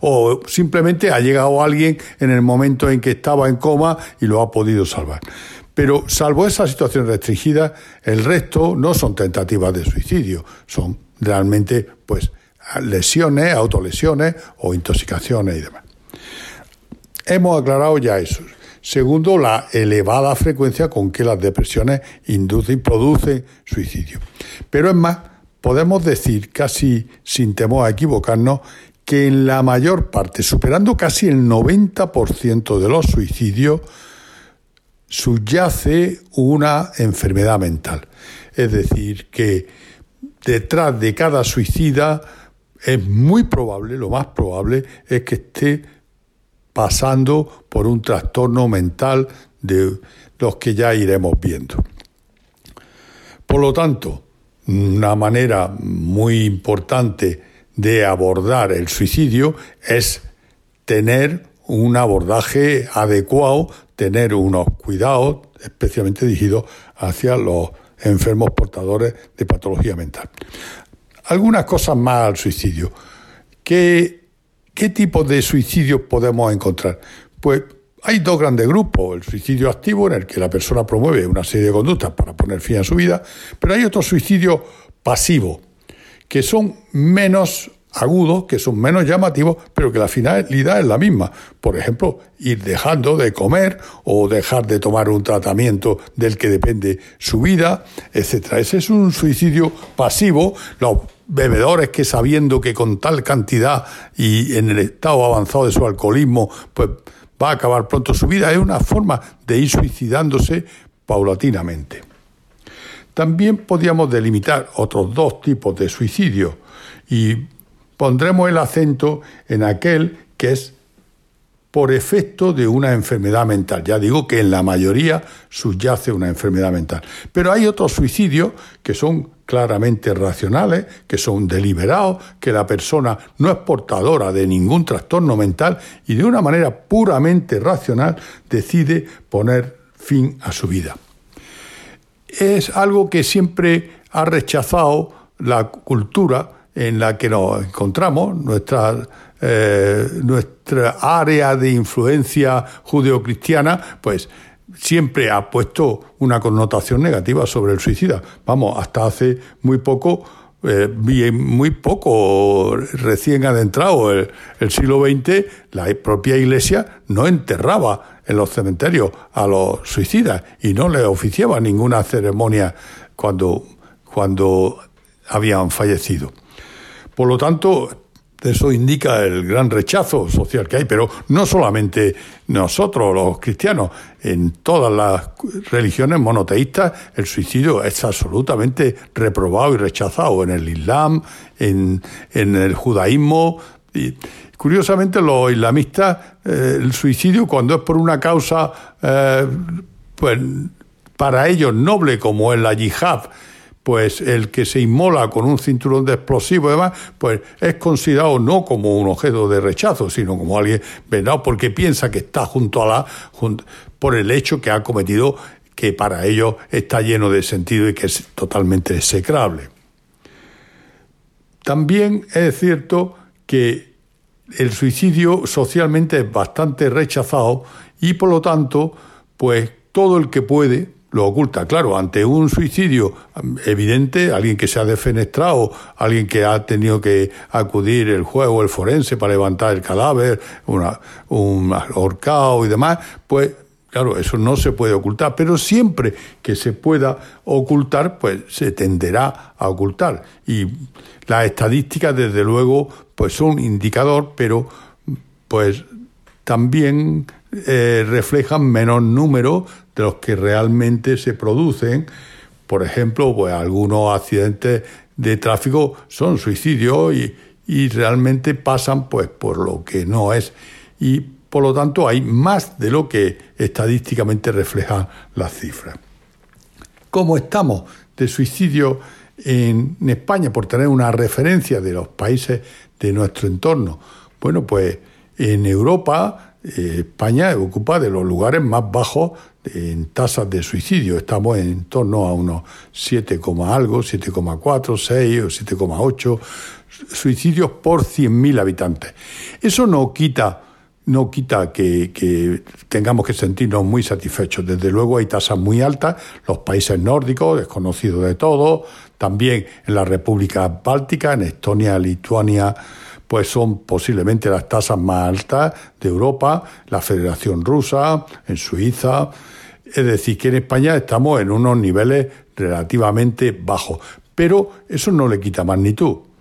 O simplemente ha llegado alguien en el momento en que estaba en coma y lo ha podido salvar. Pero salvo esa situación restringida, el resto no son tentativas de suicidio, son realmente pues lesiones, autolesiones o intoxicaciones y demás. Hemos aclarado ya eso. Segundo, la elevada frecuencia con que las depresiones inducen y producen suicidio. Pero es más, podemos decir, casi sin temor a equivocarnos, que en la mayor parte, superando casi el 90% de los suicidios, subyace una enfermedad mental. Es decir, que detrás de cada suicida es muy probable, lo más probable, es que esté pasando por un trastorno mental de los que ya iremos viendo. Por lo tanto, una manera muy importante de abordar el suicidio es tener un abordaje adecuado, tener unos cuidados especialmente dirigidos hacia los enfermos portadores de patología mental. Algunas cosas más al suicidio. ¿Qué, qué tipo de suicidio podemos encontrar? Pues hay dos grandes grupos, el suicidio activo, en el que la persona promueve una serie de conductas para poner fin a su vida, pero hay otro suicidio pasivo, que son menos agudos, que son menos llamativos, pero que la finalidad es la misma. Por ejemplo, ir dejando de comer o dejar de tomar un tratamiento del que depende su vida, etc. Ese es un suicidio pasivo. Los bebedores que sabiendo que con tal cantidad y en el estado avanzado de su alcoholismo, pues va a acabar pronto su vida, es una forma de ir suicidándose paulatinamente. También podríamos delimitar otros dos tipos de suicidio y pondremos el acento en aquel que es por efecto de una enfermedad mental. Ya digo que en la mayoría subyace una enfermedad mental. Pero hay otros suicidios que son claramente racionales, que son deliberados, que la persona no es portadora de ningún trastorno mental y de una manera puramente racional decide poner fin a su vida. Es algo que siempre ha rechazado la cultura en la que nos encontramos, nuestra eh, nuestra área de influencia judeocristiana, pues siempre ha puesto una connotación negativa sobre el suicida. Vamos, hasta hace muy poco, eh, muy poco recién adentrado el, el siglo XX, la propia Iglesia no enterraba en los cementerios a los suicidas y no le oficiaba ninguna ceremonia cuando, cuando habían fallecido. Por lo tanto, eso indica el gran rechazo social que hay, pero no solamente nosotros, los cristianos, en todas las religiones monoteístas el suicidio es absolutamente reprobado y rechazado, en el Islam, en, el judaísmo. Curiosamente, los islamistas, eh, el suicidio, cuando es por una causa, eh, pues para ellos noble como es la yihad, pues el que se inmola con un cinturón de explosivo y demás, pues es considerado no como un objeto de rechazo, sino como alguien vendado porque piensa que está junto a la por el hecho que ha cometido que para ellos está lleno de sentido y que es totalmente execrable. También es cierto que el suicidio socialmente es bastante rechazado y por lo tanto, pues todo el que puede, lo oculta. Claro, ante un suicidio evidente, alguien que se ha defenestrado, alguien que ha tenido que acudir el juego, el forense para levantar el cadáver, una, un ahorcado y demás, pues Claro, eso no se puede ocultar, pero siempre que se pueda ocultar, pues se tenderá a ocultar. Y las estadísticas, desde luego, pues son indicador, pero pues también eh, reflejan menos número de los que realmente se producen. Por ejemplo, pues algunos accidentes de tráfico son suicidios y, y realmente pasan pues por lo que no es. Y por lo tanto hay más de lo que estadísticamente reflejan las cifras. ¿Cómo estamos de suicidio en España, por tener una referencia de los países de nuestro entorno? Bueno, pues en Europa eh, España ocupa de los lugares más bajos en tasas de suicidio. Estamos en torno a unos 7, algo, 7,4, 6 o 7,8 suicidios por 100.000 habitantes. Eso no quita no quita que, tengamos que sentirnos muy satisfechos. Desde luego hay tasas muy altas, los países nórdicos, desconocidos de todo, también en la República Báltica, en Estonia, Lituania, pues son posiblemente las tasas más altas de Europa, la Federación Rusa, en Suiza. Es decir, que en España estamos en unos niveles relativamente bajos, pero eso no le quita magnitud.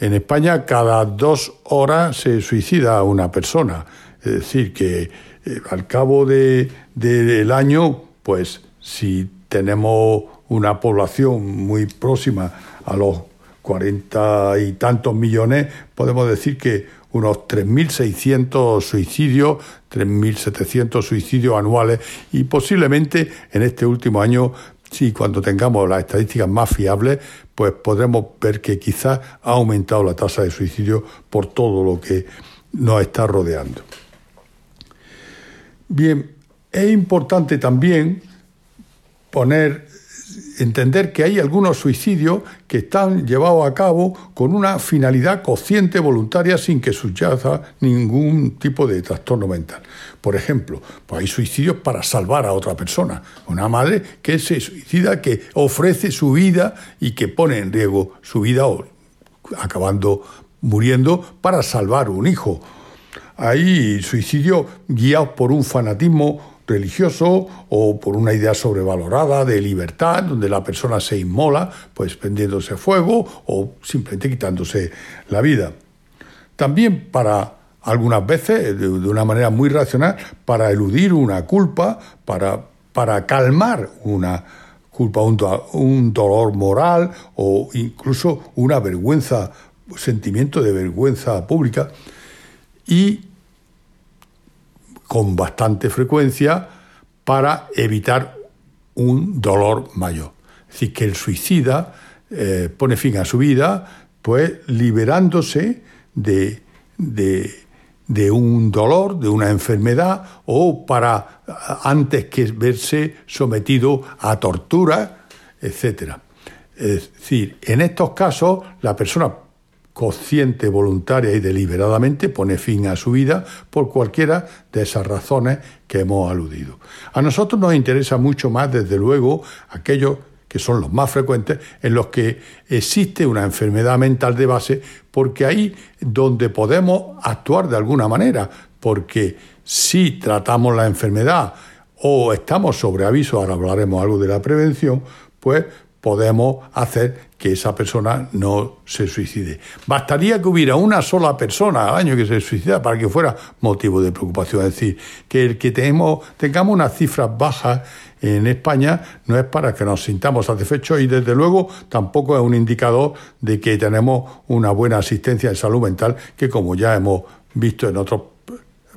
En España cada dos horas se suicida una persona. Es decir, que eh, al cabo del año, pues si tenemos una población muy próxima a los cuarenta y tantos millones, podemos decir que unos 3.600 suicidios, 3.700 suicidios anuales y posiblemente en este último año Sí, cuando tengamos las estadísticas más fiables, pues podremos ver que quizás ha aumentado la tasa de suicidio por todo lo que nos está rodeando. Bien, es importante también poner entender que hay algunos suicidios que están llevados a cabo con una finalidad consciente voluntaria sin que subyaza ningún tipo de trastorno mental. Por ejemplo, pues hay suicidios para salvar a otra persona. Una madre que se suicida, que ofrece su vida y que pone en riesgo su vida o acabando muriendo para salvar un hijo. Hay suicidios guiados por un fanatismo religioso o por una idea sobrevalorada de libertad, donde la persona se inmola, pues prendiéndose fuego o simplemente quitándose la vida. También para algunas veces, de, una manera muy racional, para eludir una culpa, para, para calmar una culpa, un, dolor moral o incluso una vergüenza, sentimiento de vergüenza pública. Y con bastante frecuencia para evitar un dolor mayor. Es decir, que el suicida eh, pone fin a su vida, pues liberándose de, de, un dolor, de una enfermedad, o para antes que verse sometido a tortura, etc. Es decir, en estos casos la persona consciente, voluntaria y deliberadamente pone fin a su vida por cualquiera de esas razones que hemos aludido. A nosotros nos interesa mucho más, desde luego, aquellos que son los más frecuentes, en los que existe una enfermedad mental de base, porque ahí donde podemos actuar de alguna manera, porque si tratamos la enfermedad o estamos sobre aviso, ahora hablaremos algo de la prevención, pues podemos hacer que esa persona no se suicide. Bastaría que hubiera una sola persona al año que se suicida para que fuera motivo de preocupación. Es decir, que el que tengamos unas cifras bajas en España no es para que nos sintamos satisfechos y desde luego tampoco es un indicador de que tenemos una buena asistencia en salud mental que como ya hemos visto en otros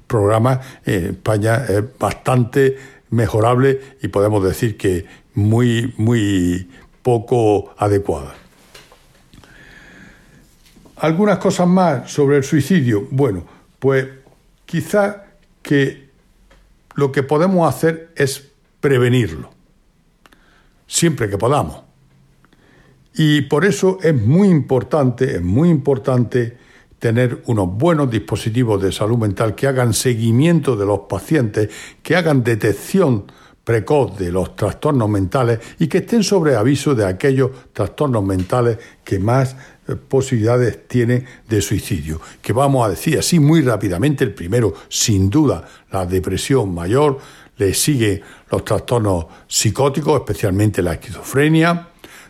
programas, en España es bastante mejorable y podemos decir que muy, muy poco adecuada. Algunas cosas más sobre el suicidio. Bueno, pues quizá que lo que podemos hacer es prevenirlo, siempre que podamos. Y por eso es muy importante, es muy importante tener unos buenos dispositivos de salud mental que hagan seguimiento de los pacientes, que hagan detección precoz de los trastornos mentales y que estén sobre aviso de aquellos trastornos mentales que más eh, posibilidades tienen de suicidio. Que vamos a decir así muy rápidamente, el primero, sin duda, la depresión mayor, le sigue los trastornos psicóticos, especialmente la esquizofrenia,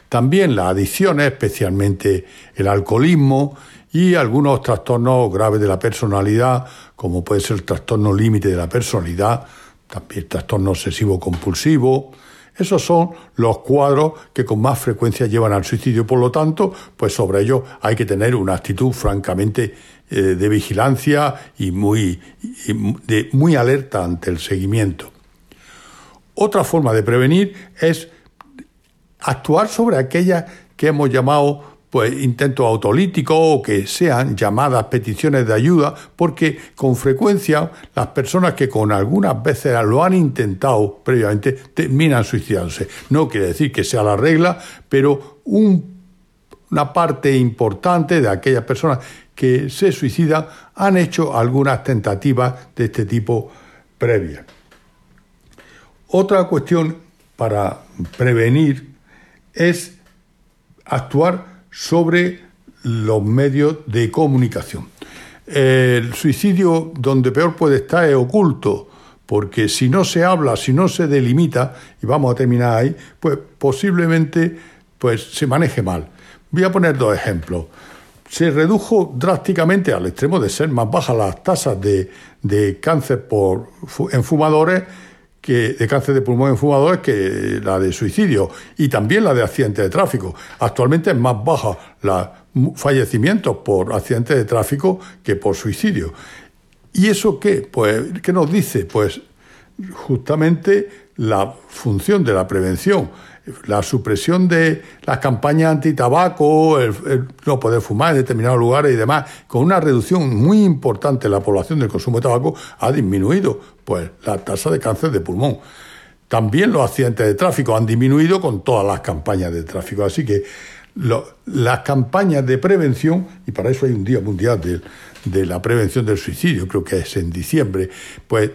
también las adicciones, especialmente el alcoholismo, y algunos trastornos graves de la personalidad, como puede ser el trastorno límite de la personalidad, también trastorno obsesivo compulsivo. Esos son los cuadros que con más frecuencia llevan al suicidio. Por lo tanto, pues sobre ello hay que tener una actitud francamente eh, de vigilancia y muy, de, muy alerta ante el seguimiento. Otra forma de prevenir es actuar sobre aquellas que hemos llamado pues intentos autolíticos o que sean llamadas peticiones de ayuda, porque con frecuencia las personas que con algunas veces lo han intentado previamente terminan suicidándose. No quiere decir que sea la regla, pero una parte importante de aquellas personas que se suicidan han hecho algunas tentativas de este tipo previas. Otra cuestión para prevenir es actuar sobre los medios de comunicación. El suicidio donde peor puede estar es oculto, porque si no se habla, si no se delimita, y vamos a terminar ahí, pues posiblemente pues, se maneje mal. Voy a poner dos ejemplos. Se redujo drásticamente al extremo de ser más bajas las tasas de, de cáncer por, en fumadores que, de cáncer de pulmón en fumadores que la de suicidio y también la de accidentes de tráfico. Actualmente es más baja la fallecimientos por accidentes de tráfico que por suicidio. ¿Y eso qué? Pues, ¿qué nos dice? Pues justamente la función de la prevención, la supresión de las campañas antitabaco, el, no poder fumar en determinados lugares y demás, con una reducción muy importante en la población del consumo de tabaco, ha disminuido pues, la tasa de cáncer de pulmón. También los accidentes de tráfico han disminuido con todas las campañas de tráfico. Así que las campañas de prevención, y para eso hay un Día Mundial de, la Prevención del Suicidio, creo que es en diciembre, pues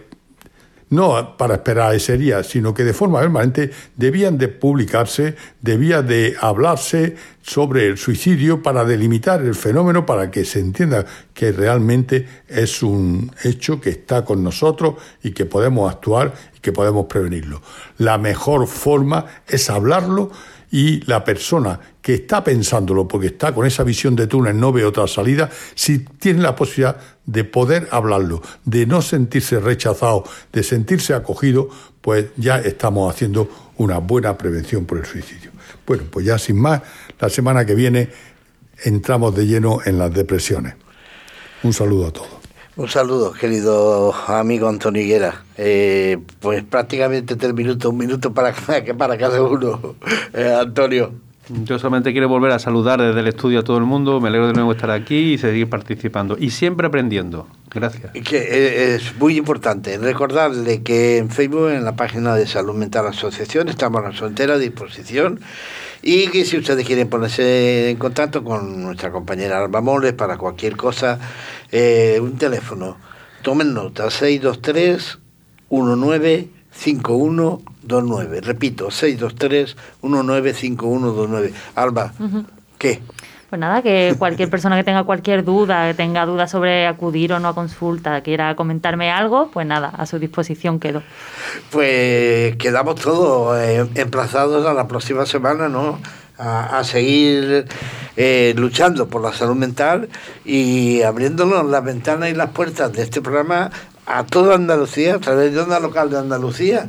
no para esperar ese día, sino que de forma permanente debían de publicarse, debía de hablarse sobre el suicidio para delimitar el fenómeno, para que se entienda que realmente es un hecho que está con nosotros y que podemos actuar y que podemos prevenirlo. La mejor forma es hablarlo y la persona que está pensándolo porque está con esa visión de túnel, no ve otra salida, si tiene la posibilidad de poder hablarlo, de no sentirse rechazado, de sentirse acogido, pues ya estamos haciendo una buena prevención por el suicidio. Bueno, pues ya sin más, la semana que viene entramos de lleno en las depresiones. Un saludo a todos. Un saludo, querido amigo Antonio Higuera. Eh, pues prácticamente tres minutos, un minuto para, para cada uno. Eh, Antonio. Yo solamente quiero volver a saludar desde el estudio a todo el mundo. Me alegro de nuevo estar aquí y seguir participando. Y siempre aprendiendo. Gracias. Que eh, es muy importante recordarle que en Facebook, en la página de Salud Mental Asociación, estamos a su entera disposición. Y que si ustedes quieren ponerse en contacto con nuestra compañera Alba Moles para cualquier cosa, eh, un teléfono. Tomen nota, 623 195129. Repito, 623 195129. Alba, ¿qué? Pues nada, que cualquier persona que tenga cualquier duda, que tenga dudas sobre acudir o no a consulta, quiera comentarme algo, pues nada, a su disposición quedo. Pues quedamos todos eh, emplazados a la próxima semana, ¿no? A, seguir eh, luchando por la salud mental y abriéndonos las ventanas y las puertas de este programa a toda Andalucía, a través de Onda Local de Andalucía,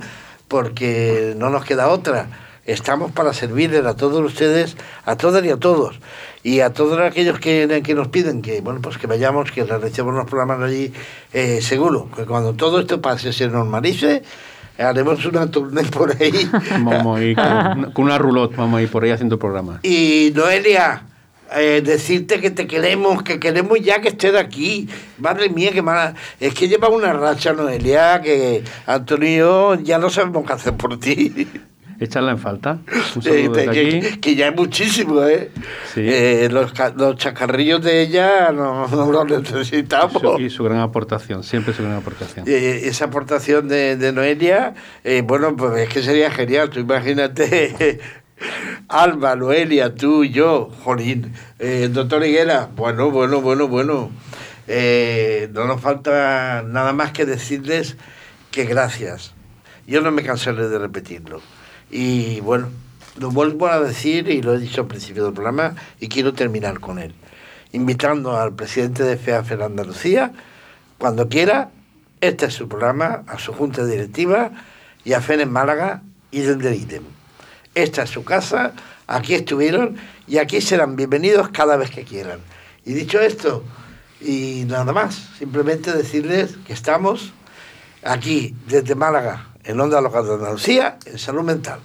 porque no nos queda otra. Estamos para servirles a todos ustedes, a todas y a todos y a todos aquellos que, que, nos piden que bueno pues que vayamos, que realicemos los programas allí, eh, seguro que cuando todo esto pase, se normalice, haremos una tournée por ahí. Vamos a ir con, una roulotte, vamos a ir por ahí haciendo programas. Y Noelia, eh, decirte que te queremos, que queremos ya que estés aquí. Madre mía, que mala. Es que lleva una racha, Noelia, que Antonio ya no sabemos qué hacer por ti echarla en falta. que, ya es muchísimo, ¿eh? eh los, los, chacarrillos de ella no, los necesitamos. y su gran aportación, siempre su gran aportación. esa aportación de, de Noelia, eh, bueno, pues es que sería genial. Tú imagínate. Alba, Noelia, tú, yo, Jolín, eh, doctor Higuera, bueno, bueno, bueno, bueno. no nos falta nada más que decirles que gracias. Yo no me cansaré de repetirlo. Y bueno, lo vuelvo a decir y lo he dicho al principio del programa y quiero terminar con él. Invitando al presidente de FEAF en Andalucía, cuando quiera, este es su programa, a su junta directiva y a FEN en Málaga y del ítem. Esta es su casa, aquí estuvieron y aquí serán bienvenidos cada vez que quieran. Y dicho esto, y nada más, simplemente decirles que estamos aquí desde Málaga en Onda Local de Andalucía, en salud mental.